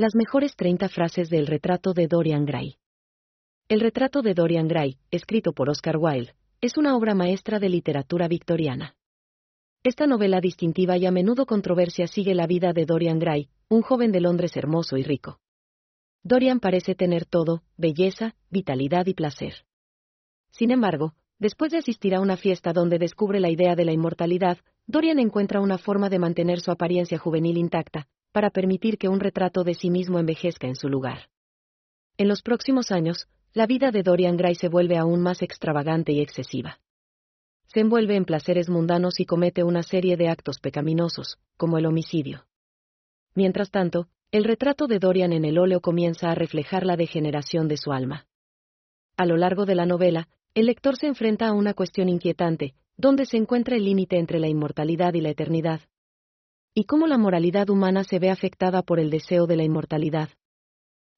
Las mejores 30 frases del retrato de Dorian Gray. El retrato de Dorian Gray, escrito por Oscar Wilde, es una obra maestra de literatura victoriana. Esta novela distintiva y a menudo controversia sigue la vida de Dorian Gray, un joven de Londres hermoso y rico. Dorian parece tener todo, belleza, vitalidad y placer. Sin embargo, después de asistir a una fiesta donde descubre la idea de la inmortalidad, Dorian encuentra una forma de mantener su apariencia juvenil intacta, para permitir que un retrato de sí mismo envejezca en su lugar. En los próximos años, la vida de Dorian Gray se vuelve aún más extravagante y excesiva. Se envuelve en placeres mundanos y comete una serie de actos pecaminosos, como el homicidio. Mientras tanto, el retrato de Dorian en el óleo comienza a reflejar la degeneración de su alma. A lo largo de la novela, el lector se enfrenta a una cuestión inquietante, donde se encuentra el límite entre la inmortalidad y la eternidad, y cómo la moralidad humana se ve afectada por el deseo de la inmortalidad.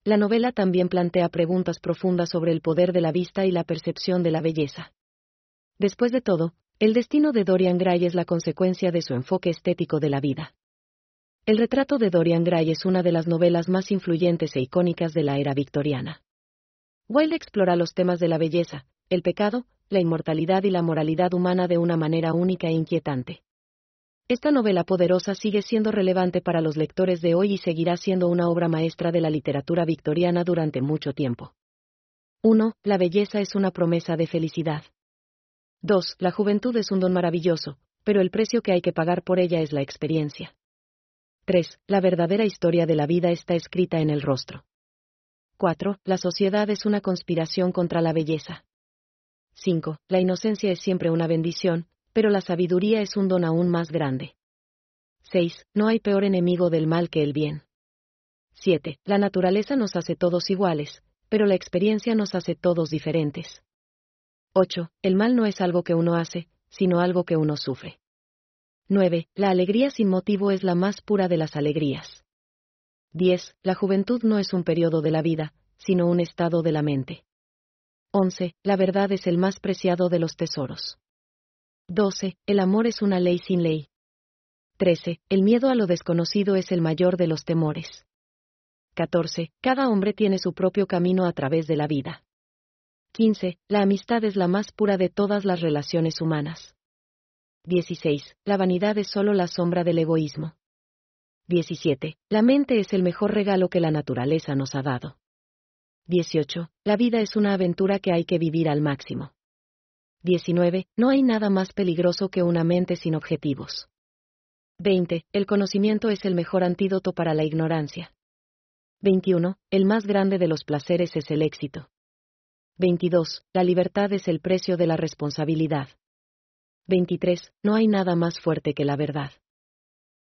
La novela también plantea preguntas profundas sobre el poder de la vista y la percepción de la belleza. Después de todo, el destino de Dorian Gray es la consecuencia de su enfoque estético de la vida. El retrato de Dorian Gray es una de las novelas más influyentes e icónicas de la era victoriana. Wilde explora los temas de la belleza, el pecado, la inmortalidad y la moralidad humana de una manera única e inquietante. Esta novela poderosa sigue siendo relevante para los lectores de hoy y seguirá siendo una obra maestra de la literatura victoriana durante mucho tiempo. 1. La belleza es una promesa de felicidad. 2. La juventud es un don maravilloso, pero el precio que hay que pagar por ella es la experiencia. 3. La verdadera historia de la vida está escrita en el rostro. 4. La sociedad es una conspiración contra la belleza. 5. La inocencia es siempre una bendición, pero la sabiduría es un don aún más grande. 6. No hay peor enemigo del mal que el bien. 7. La naturaleza nos hace todos iguales, pero la experiencia nos hace todos diferentes. 8. El mal no es algo que uno hace, sino algo que uno sufre. 9. La alegría sin motivo es la más pura de las alegrías. 10. La juventud no es un periodo de la vida, sino un estado de la mente. 11. La verdad es el más preciado de los tesoros. 12. El amor es una ley sin ley. 13. El miedo a lo desconocido es el mayor de los temores. 14. Cada hombre tiene su propio camino a través de la vida. 15. La amistad es la más pura de todas las relaciones humanas. 16. La vanidad es solo la sombra del egoísmo. 17. La mente es el mejor regalo que la naturaleza nos ha dado. 18. La vida es una aventura que hay que vivir al máximo. 19. No hay nada más peligroso que una mente sin objetivos. 20. El conocimiento es el mejor antídoto para la ignorancia. 21. El más grande de los placeres es el éxito. 22. La libertad es el precio de la responsabilidad. 23. No hay nada más fuerte que la verdad.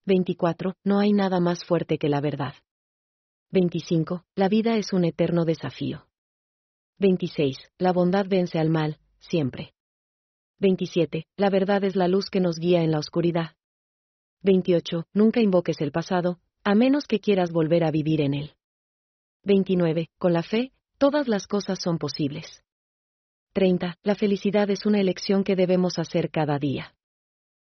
24. No hay nada más fuerte que la verdad. 25. La vida es un eterno desafío. 26. La bondad vence al mal, siempre. 27. La verdad es la luz que nos guía en la oscuridad. 28. Nunca invoques el pasado, a menos que quieras volver a vivir en él. 29. Con la fe, todas las cosas son posibles. 30. La felicidad es una elección que debemos hacer cada día.